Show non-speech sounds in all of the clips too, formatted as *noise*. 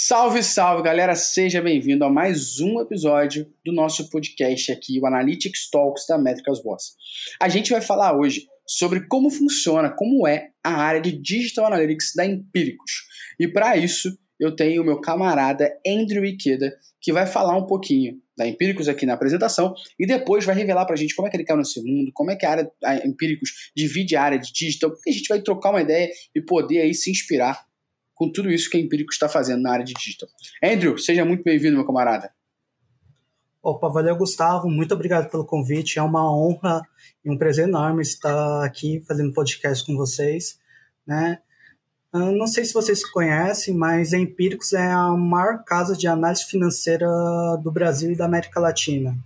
Salve, salve, galera! Seja bem-vindo a mais um episódio do nosso podcast aqui, o Analytics Talks da Métricas Boss. A gente vai falar hoje sobre como funciona, como é a área de Digital Analytics da Empíricos. E para isso, eu tenho o meu camarada Andrew Ikeda, que vai falar um pouquinho da Empíricos aqui na apresentação e depois vai revelar para a gente como é que ele caiu nesse mundo, como é que a área a Empíricos divide a área de digital, porque a gente vai trocar uma ideia e poder aí se inspirar com tudo isso que a Empírico está fazendo na área de digital. Andrew, seja muito bem-vindo, meu camarada. Opa, valeu, Gustavo. Muito obrigado pelo convite. É uma honra e um prazer enorme estar aqui fazendo podcast com vocês. Né? Eu não sei se vocês conhecem, mas a Empíricos é a maior casa de análise financeira do Brasil e da América Latina.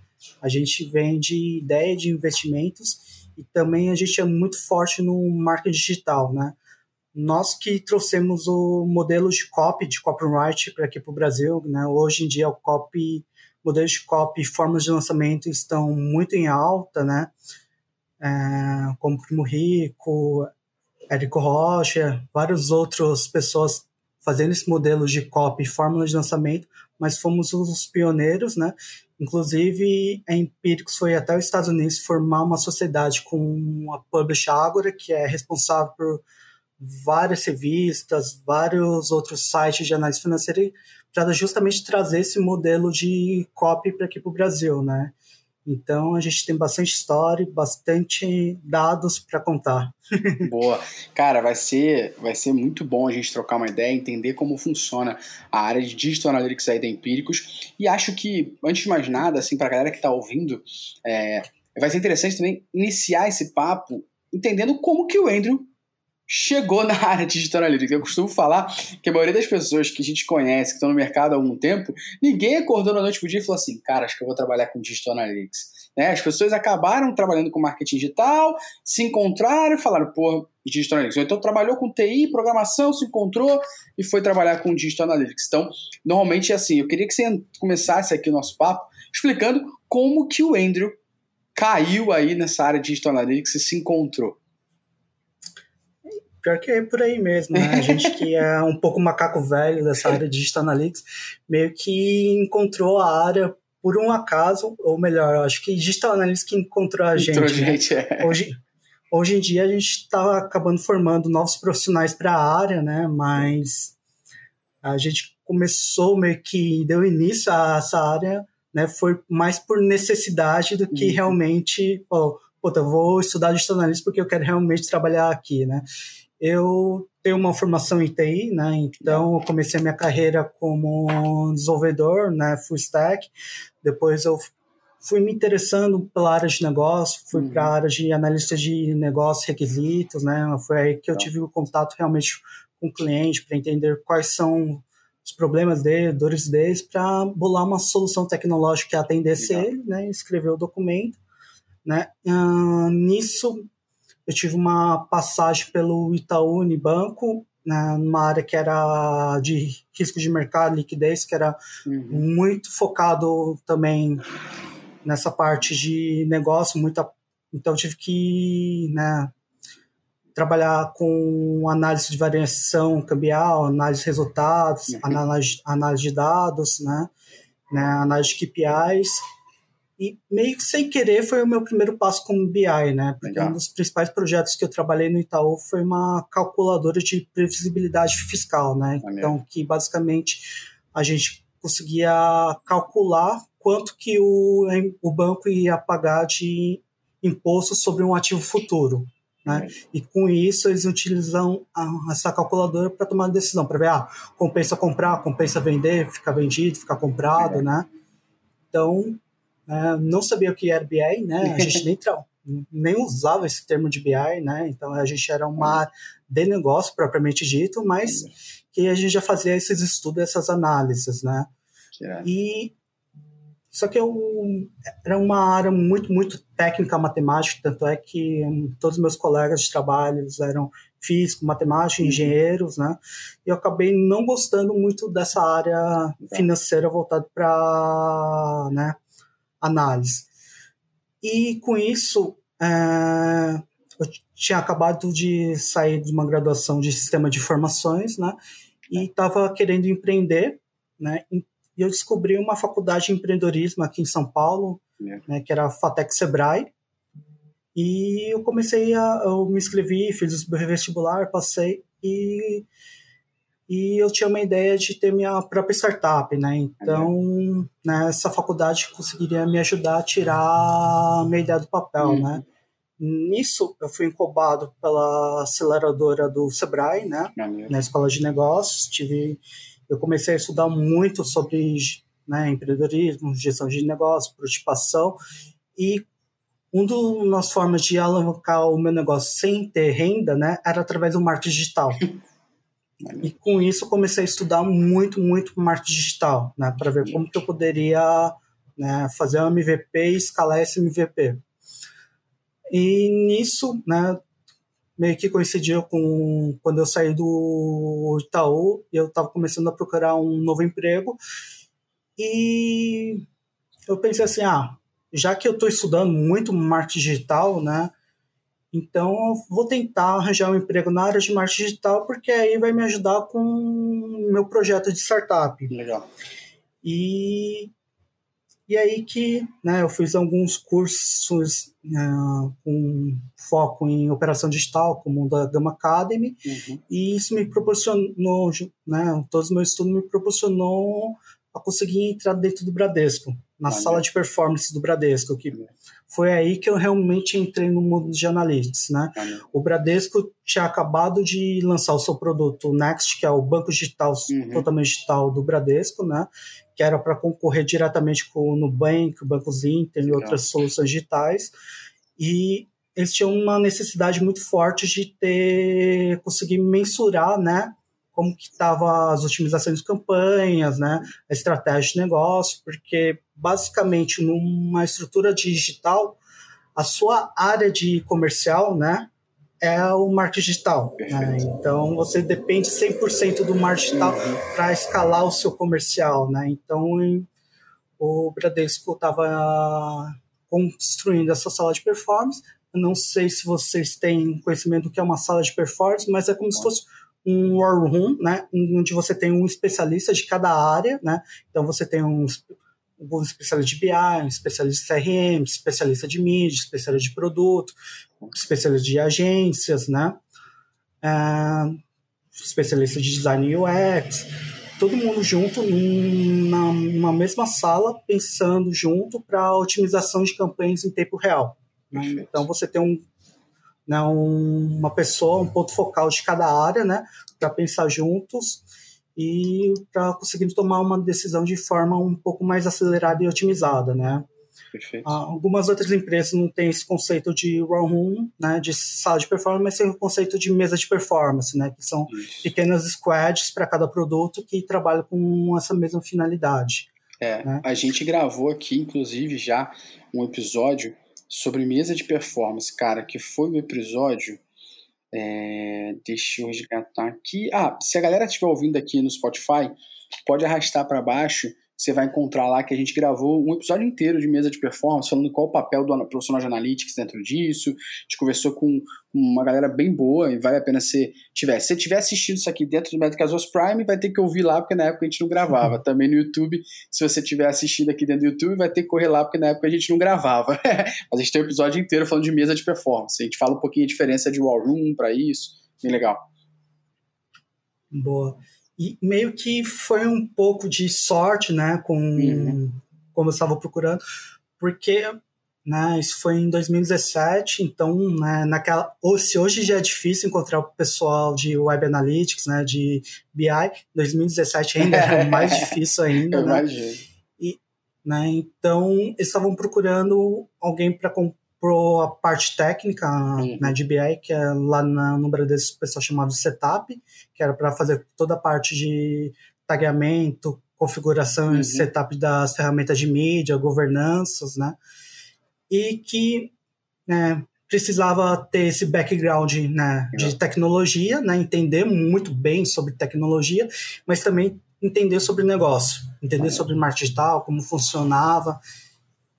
A gente vende ideia de investimentos e também a gente é muito forte no marketing digital, né? Nós que trouxemos o modelo de copy, de copyright para aqui para o Brasil, né? Hoje em dia o copy, modelos de copy, formas de lançamento estão muito em alta, né? É, como Primo Rico, Érico Rocha, várias outras pessoas fazendo esse modelo de copy, fórmula de lançamento, mas fomos os pioneiros, né? Inclusive, a Empíricos foi até os Estados Unidos formar uma sociedade com a Publish Agora, que é responsável por várias revistas, vários outros sites de análise financeira para justamente trazer esse modelo de copy para aqui para o Brasil, né? Então a gente tem bastante história, bastante dados para contar. *laughs* Boa, cara, vai ser vai ser muito bom a gente trocar uma ideia, entender como funciona a área de digital analytics aí da Empíricos. E acho que antes de mais nada, assim, para a galera que está ouvindo, é, vai ser interessante também iniciar esse papo entendendo como que o Andrew chegou na *laughs* área de digital analytics. Eu costumo falar que a maioria das pessoas que a gente conhece, que estão no mercado há algum tempo, ninguém acordou na noite pro dia e falou assim, cara, acho que eu vou trabalhar com digital analytics. Né? As pessoas acabaram trabalhando com marketing digital, se encontraram e falaram, pô, digital analytics. Ou então trabalhou com TI, programação, se encontrou e foi trabalhar com digital analytics. Então, normalmente é assim. Eu queria que você começasse aqui o nosso papo explicando como que o Andrew caiu aí nessa área de digital analytics e se encontrou. Pior que é por aí mesmo, né? A *laughs* gente que é um pouco macaco velho dessa área de Digital Analytics, meio que encontrou a área por um acaso, ou melhor, acho que Digital Analytics que encontrou a gente. Encontrou né? gente é. Hoje, hoje em dia a gente está acabando formando novos profissionais para a área, né? Mas a gente começou meio que deu início a essa área, né? Foi mais por necessidade do que uhum. realmente, oh, puta, eu vou estudar digital analytics porque eu quero realmente trabalhar aqui, né? Eu tenho uma formação em TI, né? Então eu comecei a minha carreira como desenvolvedor, né? Full stack. Depois eu fui me interessando pela área de negócio, fui uhum. para a área de analista de negócios, requisitos, né? Foi aí que eu tive o contato realmente com o cliente para entender quais são os problemas dele, dores deles, para bolar uma solução tecnológica que atendesse Legal. ele, né? Escrever o documento, né? Uh, nisso eu tive uma passagem pelo Itaú Unibanco, né, numa área que era de risco de mercado, liquidez, que era uhum. muito focado também nessa parte de negócio, muita, então tive que né, trabalhar com análise de variação cambial, análise de resultados, uhum. análise, análise de dados, né, né, análise de KPIs, e meio que sem querer foi o meu primeiro passo como BI, né? Porque Legal. um dos principais projetos que eu trabalhei no Itaú foi uma calculadora de previsibilidade fiscal, né? Então, que basicamente a gente conseguia calcular quanto que o, o banco ia pagar de imposto sobre um ativo futuro. Né? E com isso eles utilizam a, essa calculadora para tomar decisão, para ver, ah, compensa comprar, compensa vender, ficar vendido, ficar comprado, é. né? Então, Uh, não sabia o que era BI, né? A gente *laughs* nem, nem usava esse termo de BI, né? Então a gente era uma área de negócio propriamente dito, mas que a gente já fazia esses estudos, essas análises, né? E só que eu era uma área muito, muito técnica matemática, tanto é que um, todos os meus colegas de trabalho eram físicos, matemáticos, uhum. engenheiros, né? E eu acabei não gostando muito dessa área financeira voltada para, né, análise. E com isso, é, eu tinha acabado de sair de uma graduação de sistema de informações, né? E estava querendo empreender, né? E eu descobri uma faculdade de empreendedorismo aqui em São Paulo, é. né, que era a Fatec Sebrae. E eu comecei a. Eu me inscrevi, fiz o vestibular, passei e. E eu tinha uma ideia de ter minha própria startup, né? Então, nessa né, faculdade conseguiria me ajudar a tirar a minha ideia do papel, uhum. né? Nisso, eu fui incubado pela aceleradora do Sebrae, né? Na escola de negócios. Tive, eu comecei a estudar muito sobre né, empreendedorismo, gestão de negócios, prototipação. E uma das formas de alavancar o meu negócio sem ter renda, né, era através do marketing digital. *laughs* e com isso eu comecei a estudar muito, muito marketing digital, né, para ver como que eu poderia né, fazer um MVP e escalar esse MVP. E nisso, né, meio que coincidiu com quando eu saí do Itaú, eu estava começando a procurar um novo emprego e eu pensei assim, ah, já que eu estou estudando muito marketing digital, né, então vou tentar arranjar um emprego na área de marketing digital porque aí vai me ajudar com o meu projeto de startup. Legal. E e aí que né, eu fiz alguns cursos uh, com foco em operação digital, como o da Gama Academy, uhum. e isso me proporcionou, né, todos os meus estudos me proporcionou a conseguir entrar dentro do Bradesco, na sala de performance do Bradesco, que foi aí que eu realmente entrei no mundo de analytics, né? O Bradesco tinha acabado de lançar o seu produto Next, que é o banco digital uhum. totalmente digital do Bradesco, né? que era para concorrer diretamente com o Nubank, o Banco Inter e outras soluções digitais. E eles tinham uma necessidade muito forte de ter conseguir mensurar, né, como que estavam as otimizações de campanhas, né, a estratégia de negócio, porque basicamente numa estrutura digital a sua área de comercial, né, é o marketing digital. Né? Então, você depende 100% do marketing digital uhum. para escalar o seu comercial. Né? Então, o Bradesco estava construindo essa sala de performance. Eu não sei se vocês têm conhecimento do que é uma sala de performance, mas é como se fosse um war room, né, onde você tem um especialista de cada área, né? Então você tem um um especialista de BI, um especialista de CRM, especialista de mídia, especialista de produto, especialista de agências, né? Uh, especialista de design UX, todo mundo junto numa, numa mesma sala, pensando junto para otimização de campanhas em tempo real. Né? Então você tem um, né, um, uma pessoa, um ponto focal de cada área, né, para pensar juntos e para conseguir tomar uma decisão de forma um pouco mais acelerada e otimizada, né? Perfeito. Ah, algumas outras empresas não têm esse conceito de raw room, né, de sala de performance, mas tem o conceito de mesa de performance, né, que são Isso. pequenas squads para cada produto que trabalham com essa mesma finalidade. É, né? a gente gravou aqui, inclusive, já um episódio sobre mesa de performance, cara, que foi o episódio é, deixa eu resgatar aqui. Ah, se a galera estiver ouvindo aqui no Spotify, pode arrastar para baixo você vai encontrar lá que a gente gravou um episódio inteiro de mesa de performance, falando qual o papel do profissional de analytics dentro disso. A gente conversou com uma galera bem boa e vale a pena se tiver. Se você tiver assistido isso aqui dentro do Metacasas Prime, vai ter que ouvir lá, porque na época a gente não gravava. *laughs* Também no YouTube, se você tiver assistido aqui dentro do YouTube, vai ter que correr lá, porque na época a gente não gravava. *laughs* Mas a gente tem um episódio inteiro falando de mesa de performance. A gente fala um pouquinho a diferença de War Room para isso. Bem legal. Boa. E meio que foi um pouco de sorte, né, com uhum. como eu estava procurando, porque né, isso foi em 2017, então, né, naquela, se hoje já é difícil encontrar o pessoal de Web Analytics, né, de BI, 2017 ainda era mais *laughs* difícil ainda, né? Imagino. E, né, então, eles estavam procurando alguém para pro a parte técnica uhum. né, de BI, que é lá na, no Bradesco o pessoal chamado Setup, que era para fazer toda a parte de tagueamento, configuração uhum. e setup das ferramentas de mídia, governanças, né? E que né, precisava ter esse background né, de tecnologia, né, entender muito bem sobre tecnologia, mas também entender sobre negócio, entender sobre marketing digital, como funcionava.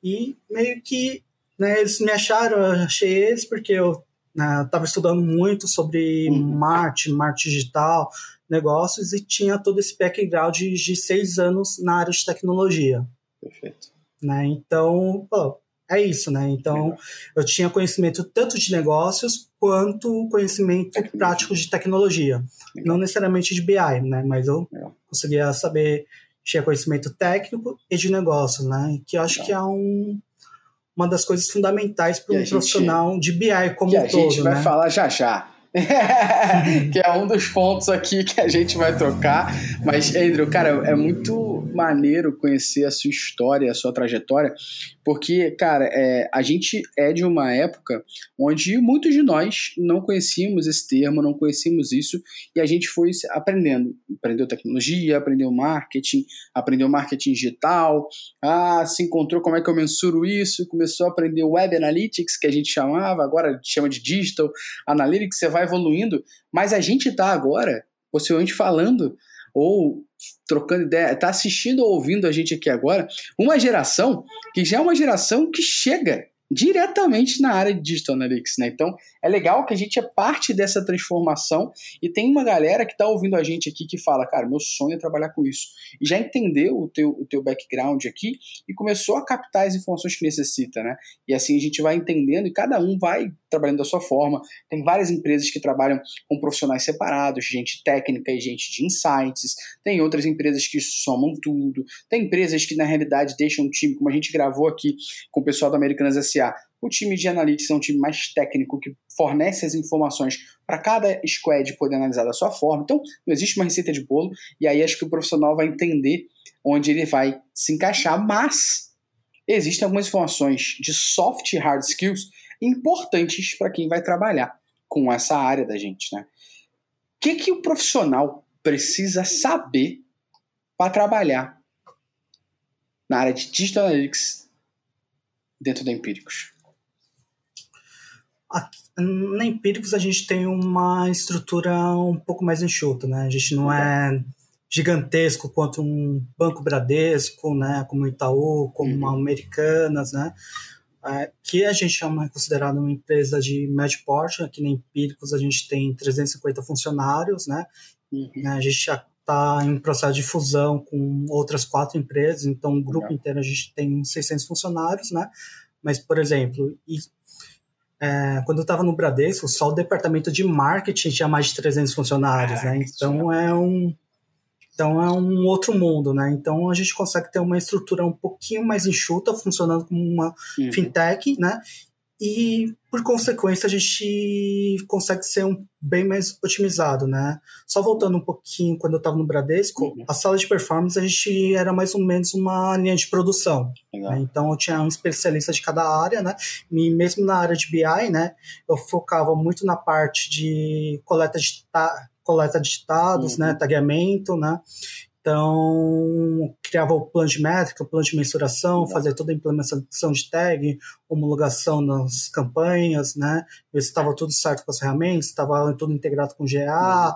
E meio que né, eles me acharam, eu achei eles porque eu estava né, estudando muito sobre uhum. marketing, marketing digital, negócios e tinha todo esse background de, de seis anos na área de tecnologia. Perfeito. Né? Então, pô, é isso, né? Então, Legal. eu tinha conhecimento tanto de negócios quanto conhecimento prático de tecnologia. Legal. Não necessariamente de BI, né? Mas eu Legal. conseguia saber, tinha conhecimento técnico e de negócios, né? Que eu acho que é um, uma das coisas fundamentais para um profissional de BI como que um todo. a gente vai né? falar já já. *laughs* que é um dos pontos aqui que a gente vai trocar. Mas, Andrew, cara, é muito maneiro conhecer a sua história, a sua trajetória, porque, cara, é, a gente é de uma época onde muitos de nós não conhecíamos esse termo, não conhecíamos isso, e a gente foi aprendendo. Aprendeu tecnologia, aprendeu marketing, aprendeu marketing digital, ah, se encontrou como é que eu mensuro isso, começou a aprender web analytics, que a gente chamava, agora chama de digital analytics, você vai evoluindo, mas a gente está agora, possivelmente falando ou trocando ideia, está assistindo ou ouvindo a gente aqui agora, uma geração que já é uma geração que chega diretamente na área de Digital Analytics, né? Então, é legal que a gente é parte dessa transformação e tem uma galera que está ouvindo a gente aqui que fala, cara, meu sonho é trabalhar com isso. E já entendeu o teu, o teu background aqui e começou a captar as informações que necessita, né? E assim a gente vai entendendo e cada um vai trabalhando da sua forma. Tem várias empresas que trabalham com profissionais separados, gente técnica e gente de insights. Tem outras empresas que somam tudo. Tem empresas que, na realidade, deixam um time, como a gente gravou aqui com o pessoal da Americanas S.A., o time de analytics é um time mais técnico que fornece as informações para cada squad poder analisar da sua forma. Então, não existe uma receita de bolo, e aí acho que o profissional vai entender onde ele vai se encaixar, mas existem algumas informações de soft e hard skills importantes para quem vai trabalhar com essa área da gente, né? O que, que o profissional precisa saber para trabalhar na área de Digital Analytics dentro da Empíricos? na Empíricos a gente tem uma estrutura um pouco mais enxuta, né? A gente não é gigantesco quanto um Banco Bradesco, né? Como Itaú, como uhum. Americanas, né? É, que a gente chama considerado uma empresa de médio porte, aqui na Empíricos a gente tem 350 funcionários, né? Uhum. Né, a gente está em processo de fusão com outras quatro empresas, então o grupo inteiro a gente tem 600 funcionários, né? Mas, por exemplo, e, é, quando eu estava no Bradesco, só o departamento de marketing tinha mais de 300 funcionários, né? Então é um então é um outro mundo, né? Então a gente consegue ter uma estrutura um pouquinho mais enxuta, funcionando como uma uhum. fintech, né? E por consequência a gente consegue ser um, bem mais otimizado, né? Só voltando um pouquinho, quando eu estava no Bradesco, uhum. a sala de performance a gente era mais ou menos uma linha de produção. Né? Então eu tinha um especialista de cada área, né? E mesmo na área de BI, né? Eu focava muito na parte de coleta de coleta de dados, né, uhum. né, tagueamento, né, então, criava o plano de métrica, o plano de mensuração, fazia toda a implementação de tag, homologação nas campanhas, né? Ver se estava tudo certo com as ferramentas, estava tudo integrado com GA, uhum.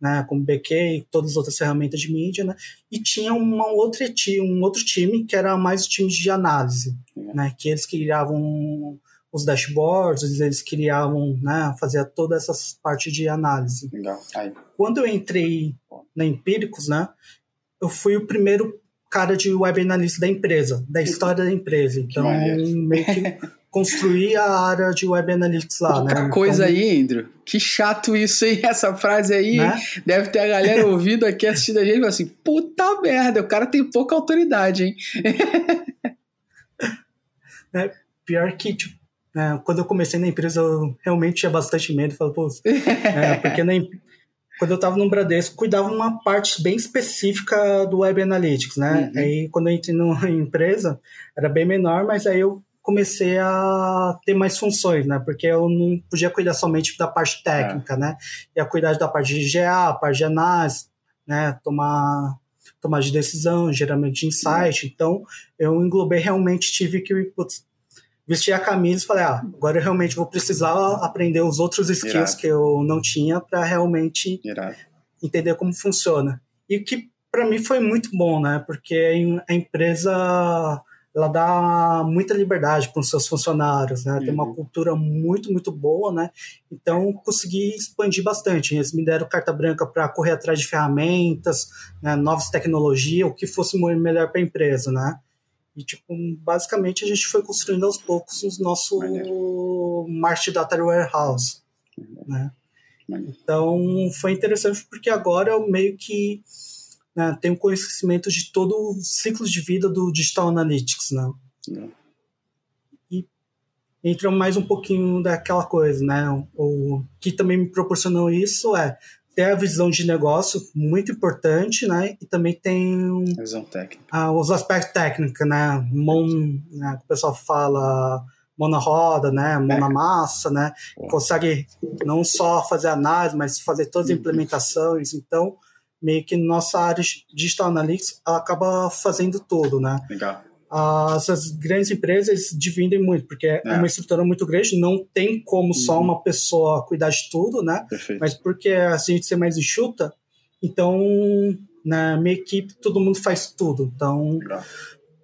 né? Com BK, todas as outras ferramentas de mídia, né? E tinha uma outra, um outro time que era mais o time de análise, né? Que eles criavam os dashboards, eles criavam, né, fazia toda essa parte de análise. Legal. Aí. Quando eu entrei na Empíricos, né, eu fui o primeiro cara de web analyst da empresa, da história da empresa. Então, meio que construí a área de web analytics lá, Outra né? coisa então, aí, Andrew. Que chato isso, hein? *laughs* Essa frase aí. Né? Deve ter a galera ouvindo aqui, assistindo a gente e falando assim, puta merda, o cara tem pouca autoridade, hein? *laughs* é, pior que, tipo, é, quando eu comecei na empresa, eu realmente tinha bastante medo. Falei, pô, é, *laughs* porque na, quando eu estava no Bradesco, cuidava uma parte bem específica do Web Analytics, né? Uhum. Aí, quando eu entrei na *laughs* empresa, era bem menor, mas aí eu comecei a ter mais funções, né? Porque eu não podia cuidar somente da parte técnica, é. né? Ia cuidar da parte de GA, parte de análise, né? Tomar tomar de decisão, geralmente de insight. Uhum. Então, eu englobei realmente, tive que putz, vesti a camisa e falei, ah, agora eu realmente vou precisar aprender os outros skills Irado. que eu não tinha para realmente Irado. entender como funciona. E que para mim foi muito bom, né? Porque a empresa ela dá muita liberdade para os seus funcionários, né? Uhum. Tem uma uhum. cultura muito, muito boa, né? Então, consegui expandir bastante. Eles me deram carta branca para correr atrás de ferramentas, né? novas tecnologias, o que fosse melhor para a empresa, né? E, tipo, basicamente, a gente foi construindo aos poucos o nosso March Data Warehouse, né? Então, foi interessante porque agora eu meio que né, tenho conhecimento de todo o ciclo de vida do Digital Analytics, né? É. E entra mais um pouquinho daquela coisa, né? O que também me proporcionou isso é ter a visão de negócio muito importante, né? E também tem visão técnica. Ah, os aspectos técnicos, né? Mão, né? O pessoal fala mão na roda, né? Mão é. na massa, né? Consegue não só fazer análise, mas fazer todas as uhum. implementações. Então, meio que nossa área de Digital Analytics ela acaba fazendo tudo, né? Legal. As, as grandes empresas dividem muito, porque é. é uma estrutura muito grande, não tem como uhum. só uma pessoa cuidar de tudo, né? Perfeito. Mas porque a gente ser mais enxuta, então na minha equipe todo mundo faz tudo. Então, Legal.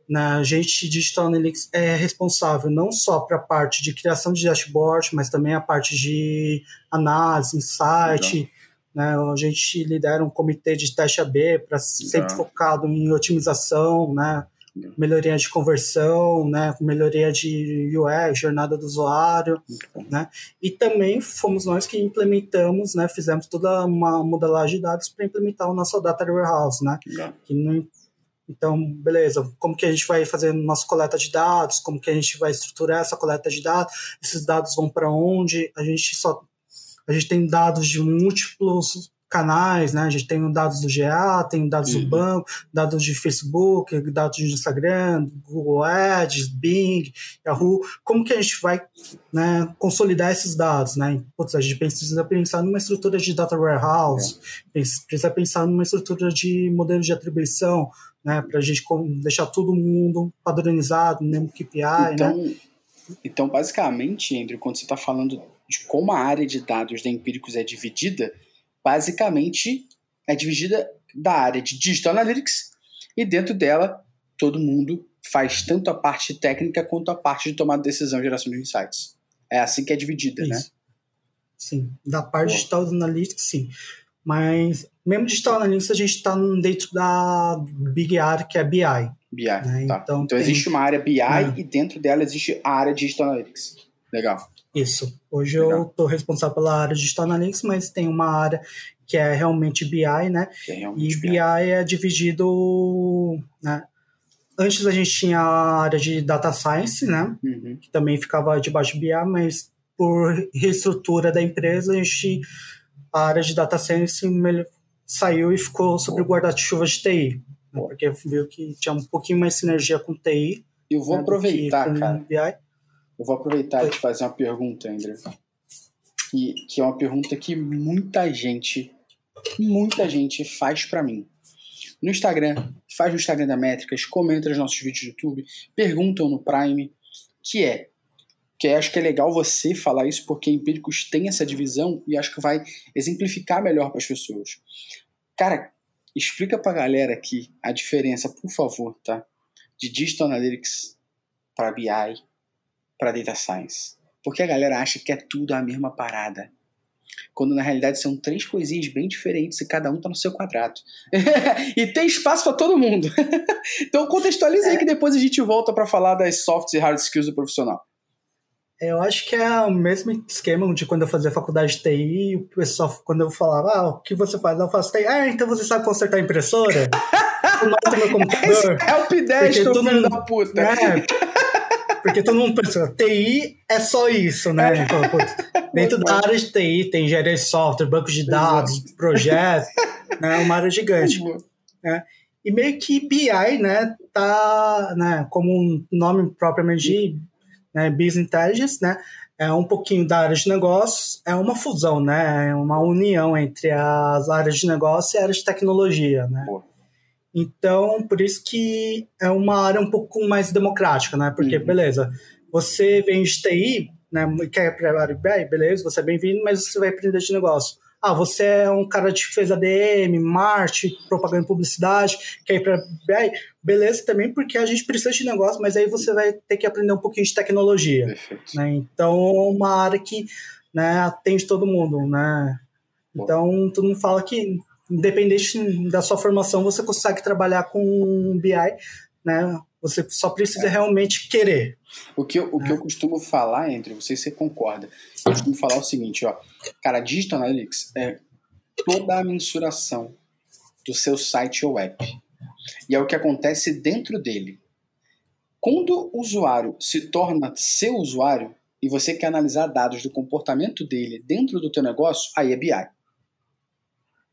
na gente Digital Analytics é responsável não só para a parte de criação de dashboard, mas também a parte de análise, insight. Legal né? A gente lidera um comitê de teste AB para sempre focado em otimização, né? Melhoria de conversão, né, melhoria de UX, jornada do usuário, né, e também fomos nós que implementamos, né, fizemos toda uma modelagem de dados para implementar o nosso data warehouse, né, que não, então, beleza, como que a gente vai fazer nossa coleta de dados, como que a gente vai estruturar essa coleta de dados, esses dados vão para onde, a gente só a gente tem dados de múltiplos canais, né? A gente tem dados do GA, tem dados uhum. do banco, dados de Facebook, dados de Instagram, Google Ads, Bing, Yahoo. Como que a gente vai né, consolidar esses dados, né? Putz, a gente precisa pensar numa estrutura de data warehouse, é. precisa pensar numa estrutura de modelo de atribuição, né? Para a gente deixar todo mundo padronizado, mesmo KPI, né? então, né? Então, basicamente, Andrew, quando você está falando de como a área de dados da Empíricos é dividida, basicamente é dividida da área de Digital Analytics e dentro dela todo mundo faz tanto a parte técnica quanto a parte de tomada de decisão e geração de insights. É assim que é dividida, né? Isso. né? Sim, da parte Boa. Digital Analytics, sim. Mas mesmo Digital Analytics a gente está dentro da Big Área que é BI. BI, né? tá. Então, então tem... existe uma área BI é. e dentro dela existe a área Digital Analytics. Legal. Isso. Hoje Legal. eu estou responsável pela área de Digital Analytics, mas tem uma área que é realmente BI, né? É realmente e BI. BI é dividido. Né? Antes a gente tinha a área de Data Science, né? Uhum. Que também ficava debaixo de BI, mas por reestrutura da empresa, a gente. A área de Data Science saiu e ficou sobre o guarda-chuva de TI. Né? Porque viu que tinha um pouquinho mais sinergia com TI. Eu vou né, aproveitar, cara. BI. Eu vou aproveitar e te fazer uma pergunta, André. Que, que é uma pergunta que muita gente, muita gente faz para mim. No Instagram, faz no Instagram da Métricas, comenta nos nossos vídeos do YouTube, perguntam no Prime, que é que acho que é legal você falar isso porque empíricos tem essa divisão e acho que vai exemplificar melhor para as pessoas. Cara, explica para a galera aqui a diferença, por favor, tá? De Digital Analytics para BI, para data science. Porque a galera acha que é tudo a mesma parada. Quando na realidade são três coisinhas bem diferentes e cada um está no seu quadrado. *laughs* e tem espaço para todo mundo. *laughs* então contextualiza aí que depois a gente volta para falar das soft e hard skills do profissional. Eu acho que é o mesmo esquema de quando eu fazia faculdade de TI, o pessoal, quando eu falava, ah, o que você faz? Eu faço TI. Ah, então você sabe consertar a impressora? *laughs* Nota meu computador. É o P10, filho da puta. É, porque todo mundo pensa, TI é só isso, né? É. Então, dentro da área de TI tem engenharia de software, banco de dados, projetos, né? Uma área gigante. Né? E meio que BI, né, tá, né, como um nome propriamente de né, Business Intelligence, né, é um pouquinho da área de negócios, é uma fusão, né, é uma união entre as áreas de negócio e a área de tecnologia, né. Boa. Então, por isso que é uma área um pouco mais democrática, né? Porque, uhum. beleza, você vem de TI, né, quer para BI, beleza, você é bem-vindo, mas você vai aprender de negócio. ah, você é um cara que fez ADM, marketing, propaganda e publicidade, quer ir para BI, beleza também, porque a gente precisa de negócio, mas aí você vai ter que aprender um pouquinho de tecnologia. Né? Então, uma área que né, atende todo mundo, né? Então, todo mundo fala que, independente da sua formação, você consegue trabalhar com BI, né? Você só precisa é. realmente querer. O que, eu, o que eu costumo falar, entre não sei se você concorda, eu costumo falar o seguinte, ó, cara, Digital Analytics é toda a mensuração do seu site ou app. E é o que acontece dentro dele. Quando o usuário se torna seu usuário e você quer analisar dados do comportamento dele dentro do teu negócio, aí é BI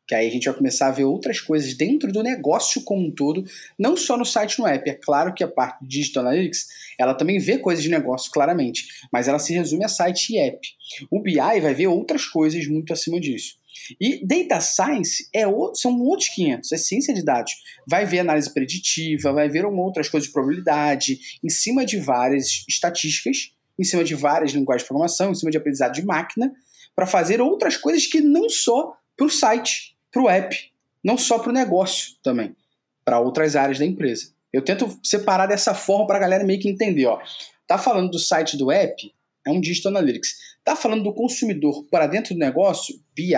que aí a gente vai começar a ver outras coisas dentro do negócio como um todo, não só no site no app. É claro que a parte de Digital Analytics, ela também vê coisas de negócio claramente, mas ela se resume a site e app. O BI vai ver outras coisas muito acima disso. E Data Science é outro, são outros 500, é ciência de dados. Vai ver análise preditiva, vai ver outras coisas de probabilidade, em cima de várias estatísticas, em cima de várias linguagens de programação, em cima de aprendizado de máquina, para fazer outras coisas que não só para o site para o app, não só para o negócio também, para outras áreas da empresa. Eu tento separar dessa forma para a galera meio que entender. Ó. Tá falando do site do app, é um Digital Analytics. Tá falando do consumidor para dentro do negócio, BI.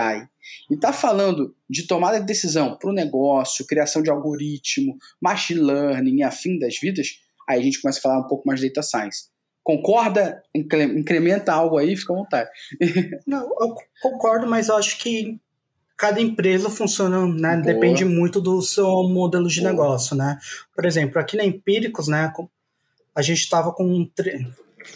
E tá falando de tomada de decisão para o negócio, criação de algoritmo, machine learning e afim das vidas, aí a gente começa a falar um pouco mais de data science. Concorda? Incrementa algo aí, fica à vontade. *laughs* Não, eu concordo, mas eu acho que cada empresa funciona, né? Boa. Depende muito do seu modelo de Boa. negócio, né? Por exemplo, aqui na Empíricos, né? A gente estava com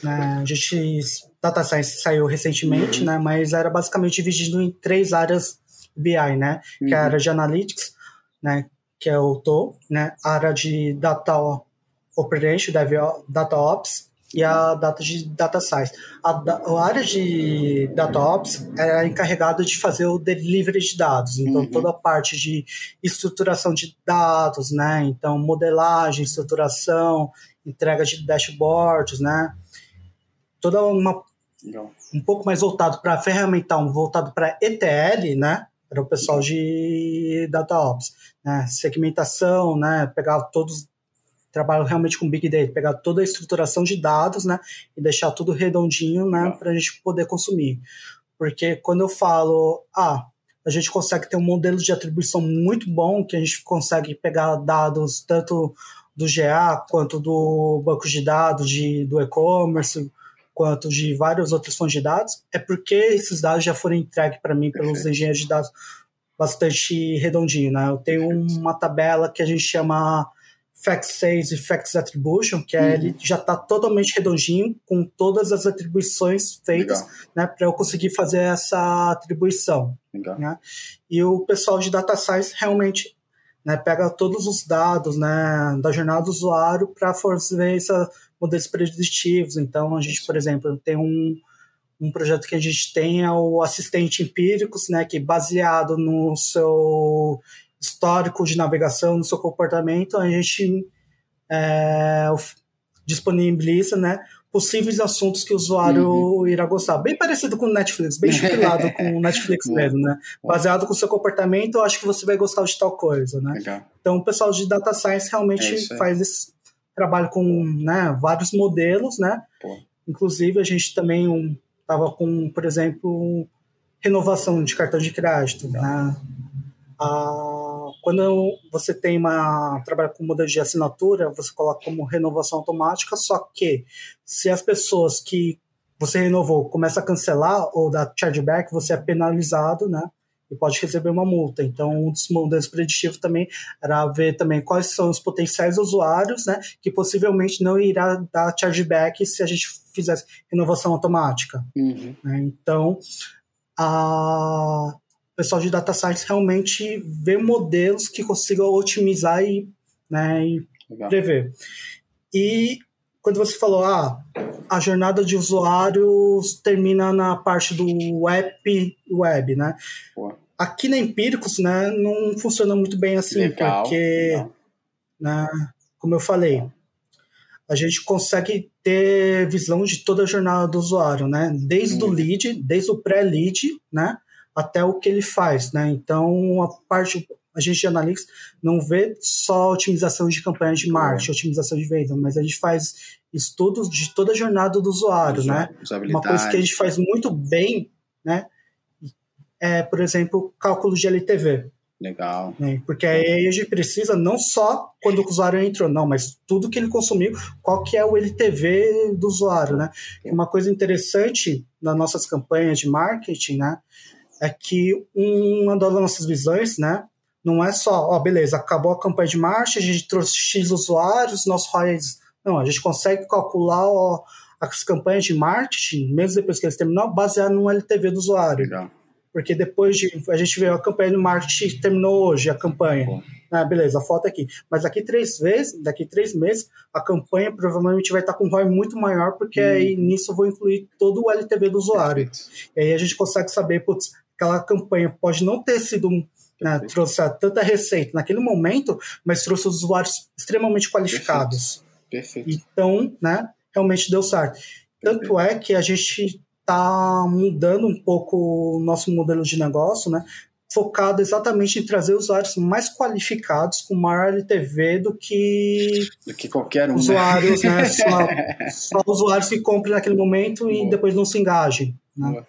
né, a gente Data Science saiu recentemente, uhum. né? Mas era basicamente dividido em três áreas BI, né? Uhum. Que é a uhum. área de Analytics, né? Que é o TO, né? A área de Data Operation, Data Ops e a data de data science. A, a área de data ops é encarregada de fazer o delivery de dados, então uhum. toda a parte de estruturação de dados, né? Então modelagem, estruturação, entrega de dashboards, né? Toda uma um pouco mais voltado para ferramental, voltado para ETL, né? Para o pessoal de data ops, né? Segmentação, né? Pegar todos trabalho realmente com Big Data, pegar toda a estruturação de dados, né, e deixar tudo redondinho, né, para a gente poder consumir. Porque quando eu falo, ah, a gente consegue ter um modelo de atribuição muito bom, que a gente consegue pegar dados tanto do GA quanto do banco de dados de, do e-commerce, quanto de várias outras fontes de dados, é porque esses dados já foram entregues para mim pelos Perfeito. engenheiros de dados bastante redondinho, né? Eu tenho uma tabela que a gente chama Facts 6 e Facts Attribution, que é, uhum. ele já está totalmente redondinho, com todas as atribuições feitas, né, para eu conseguir fazer essa atribuição. Né? E o pessoal de Data Science realmente né, pega todos os dados né, da jornada do usuário para fazer esses modelos preditivos. Então, a gente, por exemplo, tem um, um projeto que a gente tem é o assistente empíricos, né, que baseado no seu histórico de navegação, no seu comportamento, a gente é, disponibiliza né, possíveis assuntos que o usuário uhum. irá gostar. Bem parecido com o Netflix, bem chipilado com o Netflix *laughs* mesmo, né? Baseado com o seu comportamento, eu acho que você vai gostar de tal coisa, né? Legal. Então, o pessoal de Data Science realmente é faz esse trabalho com né, vários modelos, né? Pô. Inclusive, a gente também estava um, com, por exemplo, renovação de cartão de crédito, né? Ah, quando você tem uma trabalha com modelo de assinatura, você coloca como renovação automática, só que se as pessoas que você renovou começam a cancelar ou dar chargeback, você é penalizado, né? E pode receber uma multa. Então, um dos modelos preditivos também era ver também quais são os potenciais usuários, né? Que possivelmente não irá dar chargeback se a gente fizesse renovação automática. Uhum. Né? Então, a, o pessoal de data science realmente vê modelos que consigam otimizar e, né, e prever. E quando você falou, ah, a jornada de usuários termina na parte do app web, né? Aqui na Empíricos, né, não funciona muito bem assim, Legal. porque, né, como eu falei, a gente consegue ter visão de toda a jornada do usuário, né? Desde hum. o lead, desde o pré-lead, né? Até o que ele faz, né? Então, a parte a gente de analytics não vê só otimização de campanha de marketing, otimização de venda, mas a gente faz estudos de toda a jornada do usuário, né? Uma coisa que a gente faz muito bem, né? É, por exemplo, cálculo de LTV. Legal. Né? Porque aí a gente precisa não só quando o usuário entrou, não, mas tudo que ele consumiu, qual que é o LTV do usuário, né? Uma coisa interessante nas nossas campanhas de marketing, né? É que uma das nossas visões, né? Não é só, ó, beleza, acabou a campanha de marketing, a gente trouxe X usuários, nosso ROI... Não, a gente consegue calcular ó, as campanhas de marketing, mesmo depois que eles terminam, baseado no LTV do usuário. Legal. Porque depois de. A gente vê a campanha de marketing terminou hoje, a campanha. Ah, beleza, a foto aqui. Mas daqui três vezes, daqui três meses, a campanha provavelmente vai estar com um ROI muito maior, porque hum. aí nisso eu vou incluir todo o LTV do usuário. Perfeito. E aí a gente consegue saber, putz, aquela campanha pode não ter sido. Né, trouxe tanta receita naquele momento, mas trouxe usuários extremamente qualificados. Perfeito. Perfeito. Então, né, realmente deu certo. Tanto é que a gente está mudando um pouco o nosso modelo de negócio, né? focado exatamente em trazer usuários mais qualificados com maior LTV do que do que qualquer um né? usuários, né? né? *laughs* Só, só, usuários que comprem naquele momento e Boa. depois não se engajem, né?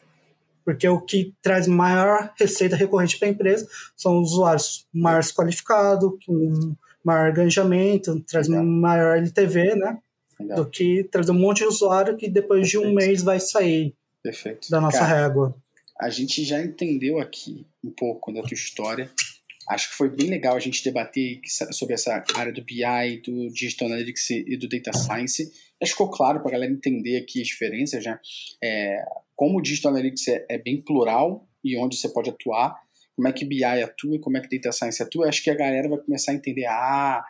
Porque o que traz maior receita recorrente para a empresa são usuários mais qualificados, com maior engajamento, traz Legal. maior LTV, né? Legal. Do que trazer um monte de usuário que depois Perfeito. de um mês vai sair. Perfeito. Da nossa Cara, régua. A gente já entendeu aqui um pouco da tua história. Acho que foi bem legal a gente debater sobre essa área do BI, do Digital Analytics e do Data Science. Acho que ficou claro para a galera entender aqui as diferenças, já. Né? É, como o Digital Analytics é, é, bem plural e onde você pode atuar, como é que BI atua e como é que Data Science atua, acho que a galera vai começar a entender, ah,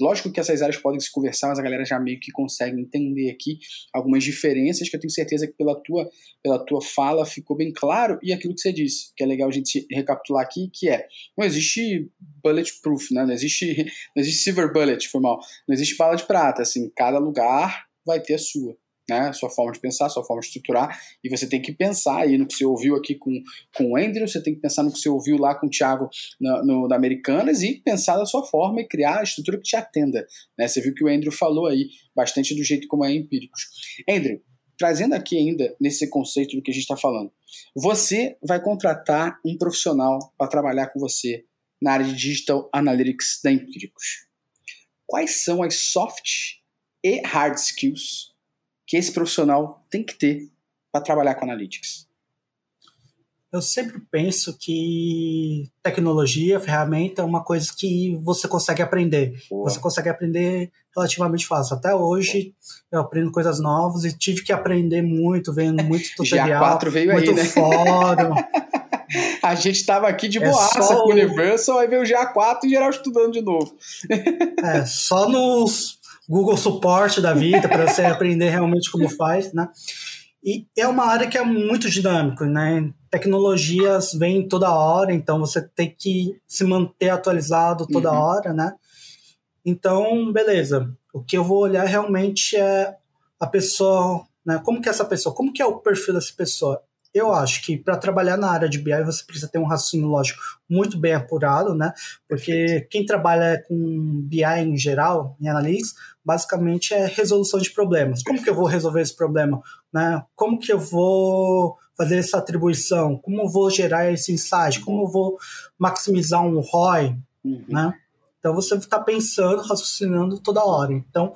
Lógico que essas áreas podem se conversar, mas a galera já meio que consegue entender aqui algumas diferenças que eu tenho certeza que pela tua, pela tua fala ficou bem claro e aquilo que você disse, que é legal a gente recapitular aqui, que é, não existe bulletproof, né? não, existe, não existe silver bullet, foi mal, não existe bala de prata, assim, cada lugar vai ter a sua né? Sua forma de pensar, sua forma de estruturar, e você tem que pensar aí no que você ouviu aqui com, com o Andrew, você tem que pensar no que você ouviu lá com o Thiago na, no, na Americanas e pensar da sua forma e criar a estrutura que te atenda, né? Você viu que o Andrew falou aí bastante do jeito como é empíricos. Andrew, trazendo aqui ainda nesse conceito do que a gente está falando, você vai contratar um profissional para trabalhar com você na área de Digital Analytics da Empíricos. Quais são as soft e hard skills que esse profissional tem que ter para trabalhar com analytics? Eu sempre penso que tecnologia, ferramenta é uma coisa que você consegue aprender. Boa. Você consegue aprender relativamente fácil. Até hoje eu aprendo coisas novas e tive que aprender muito, vendo muito *laughs* tutorial, G4 veio muito aí, né? fórum. *laughs* A gente estava aqui de é boaça com o Universal, aí veio o GA4 e geral estudando de novo. É, só nos Google Suporte da vida para você *laughs* aprender realmente como faz, né? E é uma área que é muito dinâmica, né? Tecnologias vêm toda hora, então você tem que se manter atualizado toda uhum. hora, né? Então, beleza. O que eu vou olhar realmente é a pessoa, né? Como que é essa pessoa? Como que é o perfil dessa pessoa? Eu acho que para trabalhar na área de BI você precisa ter um raciocínio lógico muito bem apurado, né? Porque Perfeito. quem trabalha com BI em geral, em analytics, basicamente é resolução de problemas. Como que eu vou resolver esse problema? Né? Como que eu vou fazer essa atribuição? Como eu vou gerar esse insight? Como eu vou maximizar um ROI? Uhum. Né? Então você está pensando, raciocinando toda hora. Então,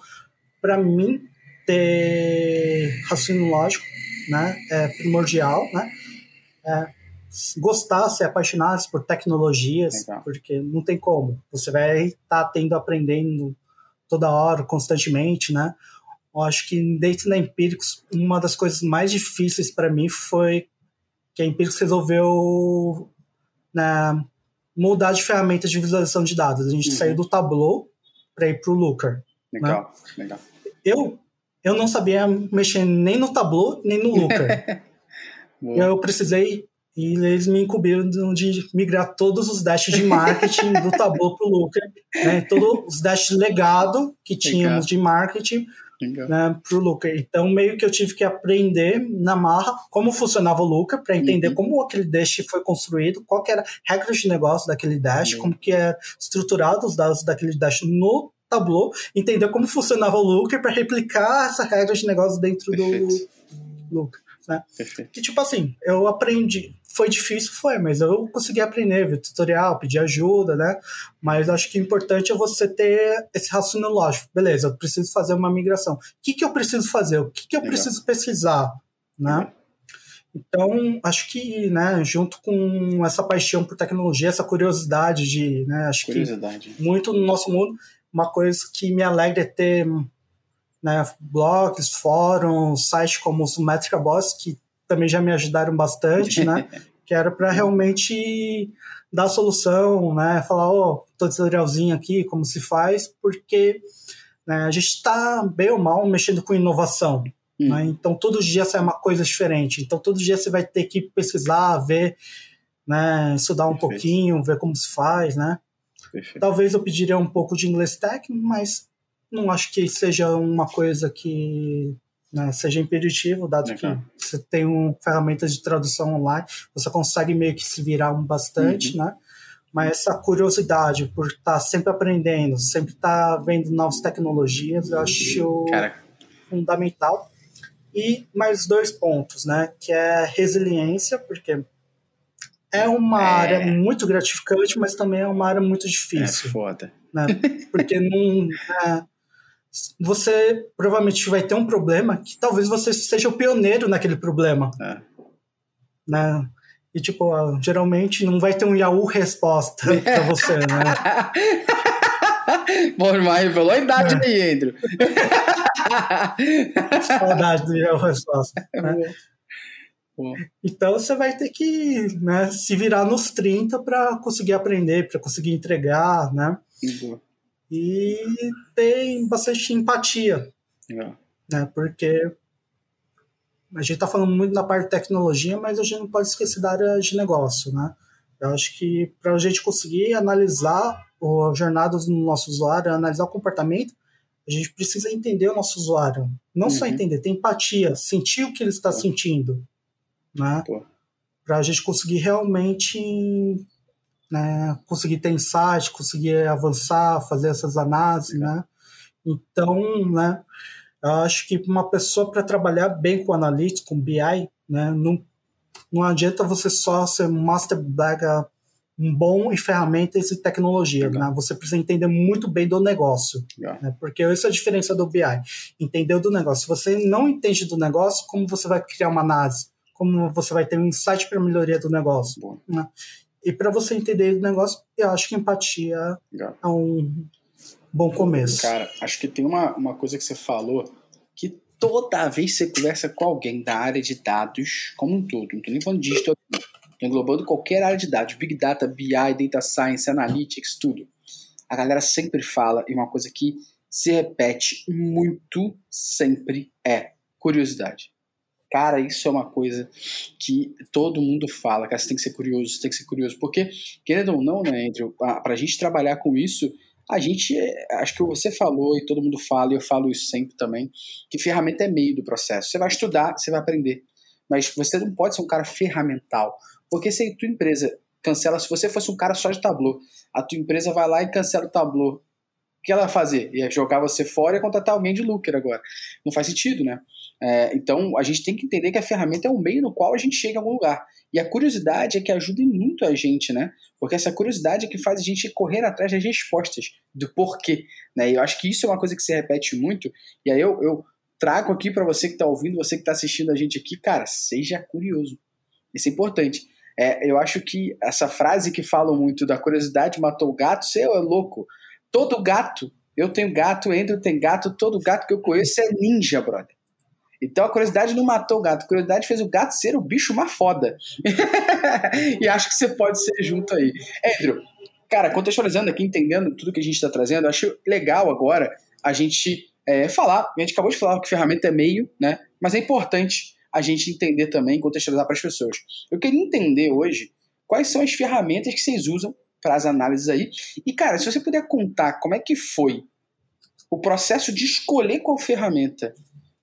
para mim, ter raciocínio lógico né, é primordial, né? É, gostar, ser apaixonado por tecnologias, Legal. porque não tem como. Você vai estar tá tendo, aprendendo toda hora, constantemente, né? Eu acho que dentro da Empíricos, uma das coisas mais difíceis para mim foi que a Empíricos resolveu né, mudar de ferramentas de visualização de dados. A gente uhum. saiu do Tableau para ir para o Looker. Legal, né? legal. Eu, eu não sabia mexer nem no Tableau, nem no Looker. *laughs* eu precisei e eles me incumbiram de migrar todos os dashes de marketing do Tableau para o Looker, né? todos os dashes legado que tínhamos de marketing né, para o Looker. Então, meio que eu tive que aprender na marra como funcionava o Looker, para entender uhum. como aquele dash foi construído, qual que era a regra de negócio daquele dash, uhum. como que é estruturado os dados daquele dash no Tableau, entender como funcionava o Looker para replicar essa regra de negócio dentro Perfeito. do Looker. Né? Perfeito. E tipo assim, eu aprendi. Foi difícil, foi, mas eu consegui aprender, ver tutorial, pedir ajuda, né? Mas acho que o importante é você ter esse raciocínio lógico. Beleza, eu preciso fazer uma migração. O que, que eu preciso fazer? O que, que eu Legal. preciso pesquisar? Né? Então, acho que, né, junto com essa paixão por tecnologia, essa curiosidade de, né, acho curiosidade. que muito no nosso mundo, uma coisa que me alegra é ter né, blogs, fóruns, sites como o Metrica Boss, que também já me ajudaram bastante, né? *laughs* que era para realmente dar solução, né? Falar, ó, oh, tutorialzinho aqui, como se faz, porque né, a gente está bem ou mal mexendo com inovação. Hum. Né? Então, todos os dias sai uma coisa diferente. Então, todos os dias você vai ter que pesquisar, ver, né, estudar um Perfeito. pouquinho, ver como se faz, né? Perfeito. Talvez eu pediria um pouco de inglês técnico, mas não acho que seja uma coisa que né, seja impeditivo, dado que você tem um, ferramentas de tradução online, você consegue meio que se virar um bastante, uhum. né? Mas essa curiosidade por estar tá sempre aprendendo, sempre estar tá vendo novas tecnologias, eu acho Cara. fundamental. E mais dois pontos, né? Que é resiliência, porque é uma é. área muito gratificante, mas também é uma área muito difícil. É foda. Né? Porque não. É, você provavelmente vai ter um problema que talvez você seja o pioneiro naquele problema. É. Né? E, tipo, geralmente não vai ter um Yahoo resposta para você, né? *laughs* Bom, mas revelou a idade é. aí, Andrew. *laughs* Saudade do Yahoo resposta. Né? Então você vai ter que né, se virar nos 30 para conseguir aprender, para conseguir entregar, né? E tem bastante empatia. Né, porque a gente está falando muito da parte de tecnologia, mas a gente não pode esquecer da área de negócio, né? Eu acho que para a gente conseguir analisar a jornada do nosso usuário, analisar o comportamento, a gente precisa entender o nosso usuário. Não uhum. só entender, ter empatia, sentir o que ele está uhum. sentindo né? Para a gente conseguir realmente né, conseguir ter insight, conseguir avançar, fazer essas análises, né? Então, né, eu acho que uma pessoa para trabalhar bem com analytics, com BI, né, não, não adianta você só ser master black, um bom em ferramentas e tecnologia, né? Você precisa entender muito bem do negócio, né? Porque essa é a diferença do BI, entender do negócio. Se você não entende do negócio, como você vai criar uma análise? Como você vai ter um insight para melhoria do negócio. Né? E para você entender o negócio, eu acho que empatia Legal. é um bom começo. Cara, acho que tem uma, uma coisa que você falou que toda vez que você conversa com alguém da área de dados, como um todo, não estou nem falando disso, englobando qualquer área de dados, Big Data, BI, Data Science, Analytics, tudo, a galera sempre fala, e uma coisa que se repete muito sempre é curiosidade. Cara, isso é uma coisa que todo mundo fala, cara, você tem que ser curioso, você tem que ser curioso. Porque, querendo ou não, né, Andrew, pra a gente trabalhar com isso, a gente, acho que você falou e todo mundo fala, e eu falo isso sempre também, que ferramenta é meio do processo. Você vai estudar, você vai aprender. Mas você não pode ser um cara ferramental. Porque se a tua empresa cancela, se você fosse um cara só de tabu, a tua empresa vai lá e cancela o tabu que ela ia fazer? Ia jogar você fora e contratar alguém de lucro agora. Não faz sentido, né? É, então a gente tem que entender que a ferramenta é um meio no qual a gente chega a algum lugar. E a curiosidade é que ajuda muito a gente, né? Porque essa curiosidade é que faz a gente correr atrás das respostas, do porquê. Né? E eu acho que isso é uma coisa que se repete muito. E aí eu, eu trago aqui para você que está ouvindo, você que está assistindo a gente aqui, cara, seja curioso. Isso é importante. É, eu acho que essa frase que falam muito da curiosidade matou o gato, você é louco. Todo gato, eu tenho gato, Andrew tem gato, todo gato que eu conheço é ninja, brother. Então a curiosidade não matou o gato, a curiosidade fez o gato ser o bicho mais foda. *laughs* e acho que você pode ser junto aí. Andrew, cara, contextualizando aqui, entendendo tudo que a gente está trazendo, acho legal agora a gente é, falar. A gente acabou de falar que ferramenta é meio, né? Mas é importante a gente entender também, contextualizar para as pessoas. Eu queria entender hoje quais são as ferramentas que vocês usam para as análises aí. E, cara, se você puder contar como é que foi o processo de escolher qual ferramenta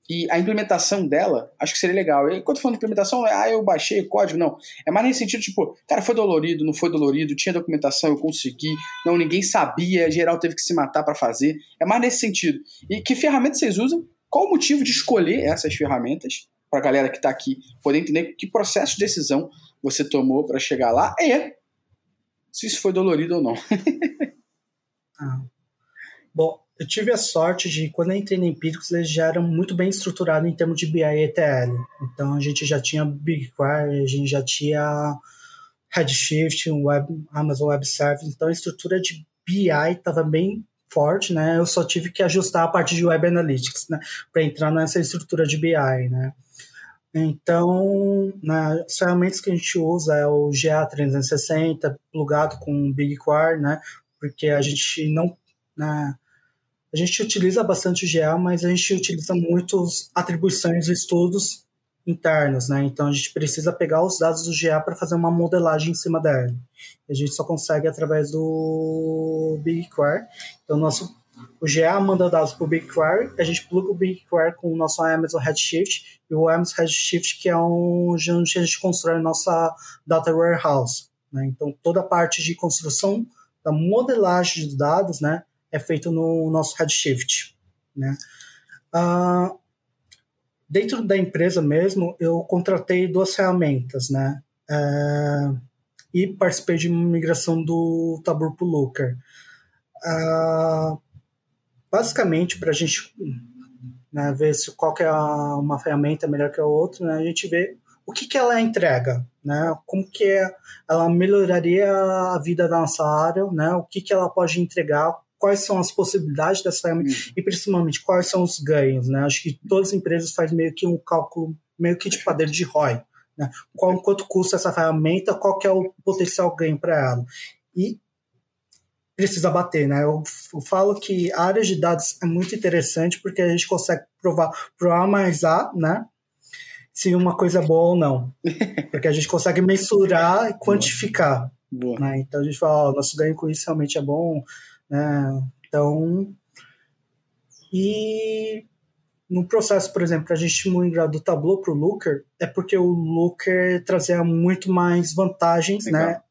e a implementação dela, acho que seria legal. E quando falando de implementação, é, ah, eu baixei o código, não. É mais nesse sentido, tipo, cara, foi dolorido, não foi dolorido, tinha documentação, eu consegui, não, ninguém sabia, geral teve que se matar para fazer. É mais nesse sentido. E que ferramentas vocês usam? Qual o motivo de escolher essas ferramentas? Para a galera que está aqui poder entender que processo de decisão você tomou para chegar lá e se isso foi dolorido ou não. *laughs* ah. Bom, eu tive a sorte de, quando eu entrei na Empíricos, eles já eram muito bem estruturados em termos de BI e ETL. Então, a gente já tinha BigQuery, a gente já tinha Redshift, Web, Amazon Web Service. Então, a estrutura de BI estava bem forte, né? Eu só tive que ajustar a parte de Web Analytics, né? Para entrar nessa estrutura de BI, né? Então, né, as ferramentas que a gente usa é o GA360 plugado com BigQuery, né? Porque a gente não... Né, a gente utiliza bastante o GA, mas a gente utiliza muitas atribuições e estudos internos, né? Então a gente precisa pegar os dados do GA para fazer uma modelagem em cima dela. A gente só consegue através do BigQuery. Então nosso o GA manda dados para o BigQuery, a gente pluga o BigQuery com o nosso Amazon Redshift e o Amazon Redshift que é onde a gente constrói a nossa data warehouse. Né? Então toda a parte de construção da modelagem de dados, né? é feito no nosso Redshift. Né? Uh, dentro da empresa mesmo, eu contratei duas ferramentas, né? Uh, e participei de uma migração do Tabur para o Looker. Uh, basicamente, para a gente né, ver se qual que é uma ferramenta melhor que a outra, né, a gente vê o que, que ela entrega, né? Como que ela melhoraria a vida da nossa área, né? O que, que ela pode entregar, quais são as possibilidades dessa ferramenta uhum. e principalmente quais são os ganhos, né? Acho que todas as empresas fazem meio que um cálculo, meio que de padeiro de ROI, né? Qual, quanto custa essa ferramenta, qual que é o potencial ganho para ela. E precisa bater, né? Eu, eu, falo que a área de dados é muito interessante porque a gente consegue provar pro A mais A, né? Se uma coisa é boa ou não. *laughs* Porque a gente consegue mensurar e quantificar. Boa. Né? Então a gente fala, ó, nosso ganho com isso realmente é bom, né? Então, e no processo, por exemplo, a gente migrar do Tableau para o Looker, é porque o Looker trazia muito mais vantagens, né? Legal. né?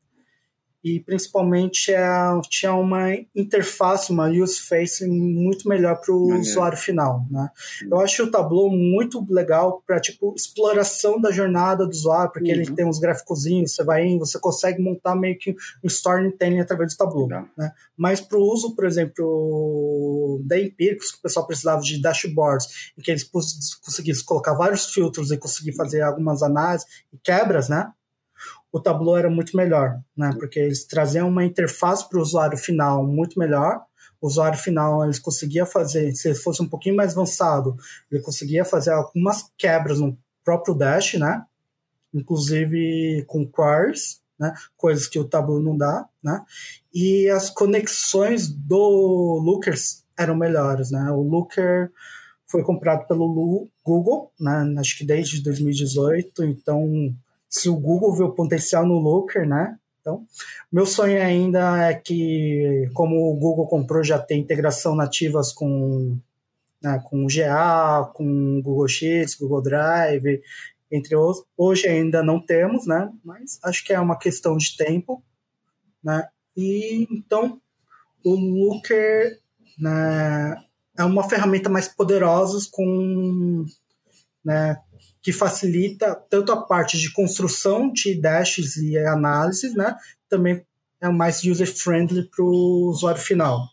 E principalmente é, tinha uma interface, uma use face muito melhor para o usuário final, né? Eu acho o Tableau muito legal para tipo exploração da jornada do usuário, porque uhum. ele tem uns gráficozinhos, você vai indo, você consegue montar meio que um storytelling através do Tableau, né? Mas para o uso, por exemplo, da Empíricos, que o pessoal precisava de dashboards, em que eles conseguissem colocar vários filtros e conseguir fazer algumas análises e quebras, né? O Tableau era muito melhor, né? Porque eles traziam uma interface para o usuário final muito melhor. O usuário final eles conseguia fazer, se fosse um pouquinho mais avançado, ele conseguia fazer algumas quebras no próprio Dash, né? Inclusive com queries, né? Coisas que o Tableau não dá, né? E as conexões do Lookers eram melhores, né? O Looker foi comprado pelo Google, né? Acho que desde 2018, então se o Google vê o potencial no Looker, né? Então, meu sonho ainda é que, como o Google comprou, já tem integração nativas com, né, com o GA, com Google Sheets, Google Drive, entre outros. Hoje ainda não temos, né? Mas acho que é uma questão de tempo, né? E então o Looker né, é uma ferramenta mais poderosa com né, que facilita tanto a parte de construção de dashes e análises, né? Também é mais user-friendly para o usuário final.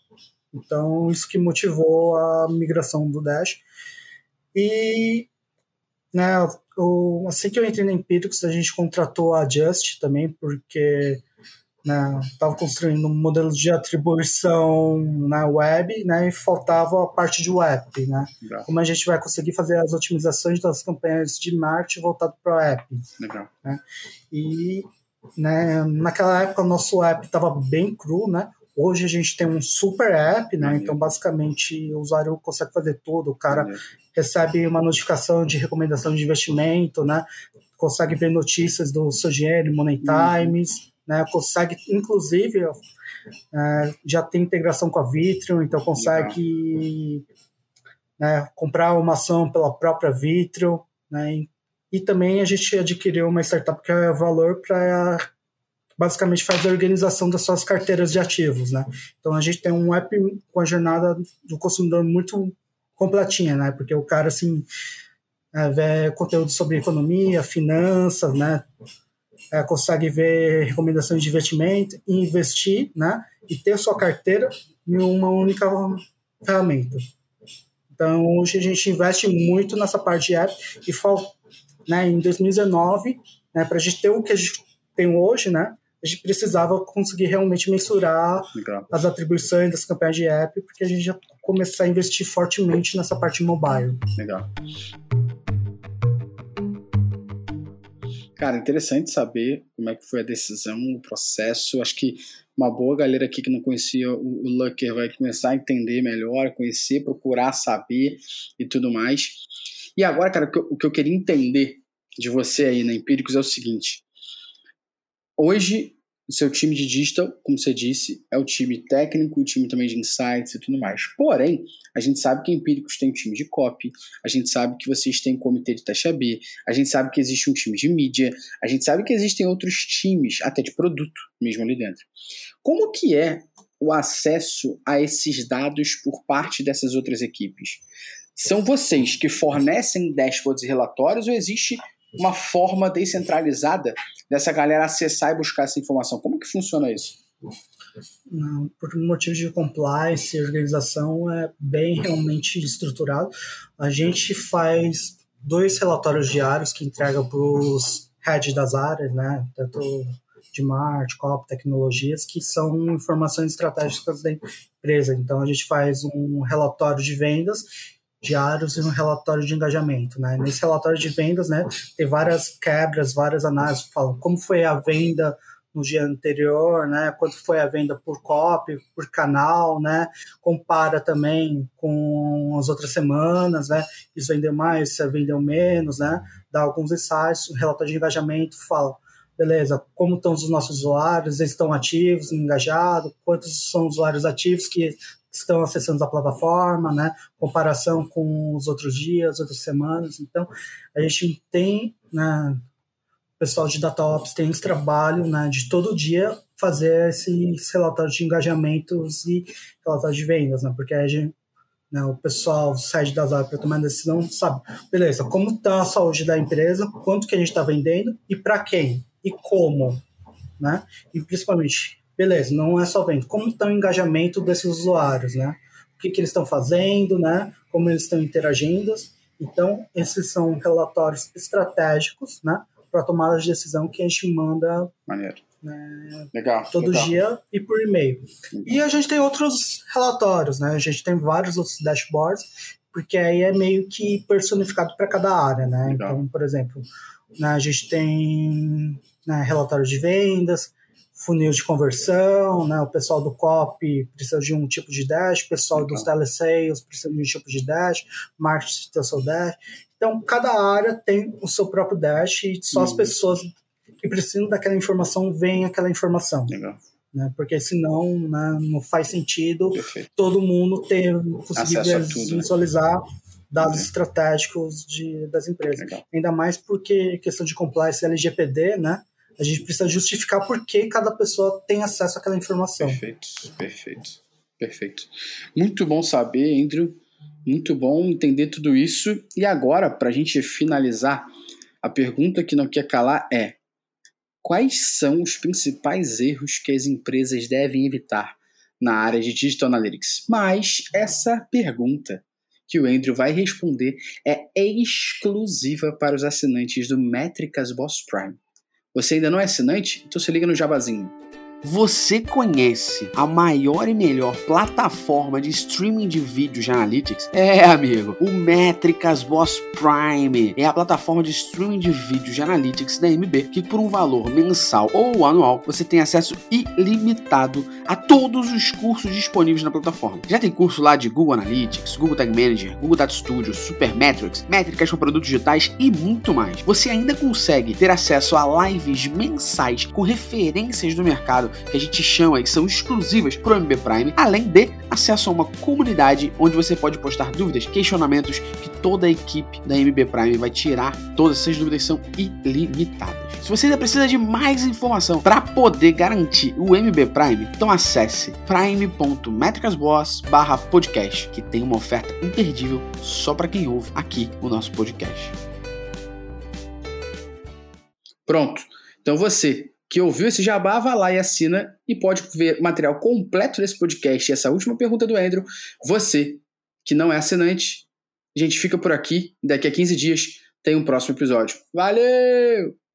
Então, isso que motivou a migração do Dash. E né, o, assim que eu entrei na Empíricos, a gente contratou a Just também, porque Estava né, construindo um modelo de atribuição na web, né? E faltava a parte de web, né? Legal. Como a gente vai conseguir fazer as otimizações das campanhas de marketing voltado para o app. Legal. Né? E né, naquela época o nosso app estava bem cru, né? Hoje a gente tem um super app, né? Então, basicamente, o usuário consegue fazer tudo. O cara recebe uma notificação de recomendação de investimento, né? Consegue ver notícias do seu dinheiro, Money uhum. Né? Consegue, inclusive, é, já tem integração com a Vitrio, então consegue né, comprar uma ação pela própria Vitrio, né? E, também a gente adquiriu uma startup que é Valor para basicamente faz a organização das suas carteiras de ativos, né? Então a gente tem um app com a jornada do consumidor muito completinha, né? Porque o cara assim é, vê conteúdo sobre economia, finanças, né? É, consegue ver recomendações de investimento, investir, né? E ter sua carteira em uma única ferramenta. Então hoje a gente investe muito nessa parte de app e né, em 2019, né, para a gente ter o que a gente tem hoje, né? a gente precisava conseguir realmente mensurar Legal. as atribuições das campanhas de app, porque a gente já começou a investir fortemente nessa parte mobile. Legal. Cara, interessante saber como é que foi a decisão, o processo. Acho que uma boa galera aqui que não conhecia o, o Lucker vai começar a entender melhor, conhecer, procurar saber e tudo mais. E agora, cara, o que eu, o que eu queria entender de você aí na Empíricos é o seguinte: Hoje, o seu time de digital, como você disse, é o time técnico, o time também de insights e tudo mais. Porém, a gente sabe que Empíricos tem um time de copy, a gente sabe que vocês têm um comitê de taxa B, a gente sabe que existe um time de mídia, a gente sabe que existem outros times, até de produto mesmo ali dentro. Como que é o acesso a esses dados por parte dessas outras equipes? São vocês que fornecem dashboards e relatórios ou existe uma forma descentralizada dessa galera acessar e buscar essa informação. Como que funciona isso? Não, por motivos de compliance e organização é bem realmente estruturado. A gente faz dois relatórios diários que entrega para os heads das áreas, né? Tanto de marketing, cop, tecnologias, que são informações estratégicas da empresa. Então a gente faz um relatório de vendas diários e um relatório de engajamento, né? Nesse relatório de vendas, né, tem várias quebras, várias análises falam como foi a venda no dia anterior, né? Quanto foi a venda por copy, por canal, né? Compara também com as outras semanas, né? Isso vendeu mais, isso vendeu menos, né? Dá alguns insights, o relatório de engajamento fala beleza, como estão os nossos usuários, eles estão ativos, engajados, quantos são usuários ativos que estão acessando a plataforma, né? Comparação com os outros dias, outras semanas. Então, a gente tem, né? O pessoal de DataOps tem esse trabalho, né? De todo dia fazer esses relatórios de engajamentos e relatórios de vendas, né? Porque a gente, né, o pessoal sai das áreas para tomar decisão, sabe? Beleza, como está a saúde da empresa, quanto que a gente está vendendo e para quem e como, né? E principalmente beleza, não é só venda. Como está o engajamento desses usuários, né? O que, que eles estão fazendo, né? Como eles estão interagindo. Então, esses são relatórios estratégicos, né? Para tomada de decisão que a gente manda Maneiro. Né, legal, todo legal. dia e por e-mail. E a gente tem outros relatórios, né? A gente tem vários outros dashboards, porque aí é meio que personificado para cada área, né? Legal. Então, por exemplo, né, a gente tem né, relatório de vendas, funil de conversão, né? O pessoal do copy precisa de um tipo de dash, o pessoal dos telesales precisa de um tipo de dash, marketing tem o seu dash. Então, cada área tem o seu próprio dash e só as uhum. pessoas que precisam daquela informação veem aquela informação. Legal. Né? Porque senão né, não faz sentido Perfeito. todo mundo ter conseguir tudo, né? visualizar né? dados uhum. estratégicos de, das empresas. Legal. Ainda mais porque questão de compliance LGPD, né? A gente precisa justificar por que cada pessoa tem acesso àquela informação. Perfeito, perfeito, perfeito. Muito bom saber, Andrew. Muito bom entender tudo isso. E agora, para a gente finalizar, a pergunta que não quer calar é: quais são os principais erros que as empresas devem evitar na área de Digital Analytics? Mas essa pergunta que o Andrew vai responder é exclusiva para os assinantes do Métricas Boss Prime. Você ainda não é assinante? Então se liga no jabazinho. Você conhece a maior e melhor plataforma de streaming de vídeos de analytics? É, amigo, o Métricas Boss Prime é a plataforma de streaming de vídeos de analytics da MB que por um valor mensal ou anual você tem acesso ilimitado a todos os cursos disponíveis na plataforma. Já tem curso lá de Google Analytics, Google Tag Manager, Google Data Studio, Supermetrics, métricas para produtos digitais e muito mais. Você ainda consegue ter acesso a lives mensais com referências do mercado que a gente chama e são exclusivas para o MB Prime, além de acesso a uma comunidade onde você pode postar dúvidas, questionamentos que toda a equipe da MB Prime vai tirar. Todas essas dúvidas são ilimitadas. Se você ainda precisa de mais informação para poder garantir o MB Prime, então acesse prime.metricasboss/podcast, que tem uma oferta imperdível só para quem ouve aqui o nosso podcast. Pronto. Então você que ouviu esse jabá, vá lá e assina e pode ver material completo desse podcast. E essa última pergunta do Andrew, você que não é assinante, a gente fica por aqui. Daqui a 15 dias tem um próximo episódio. Valeu!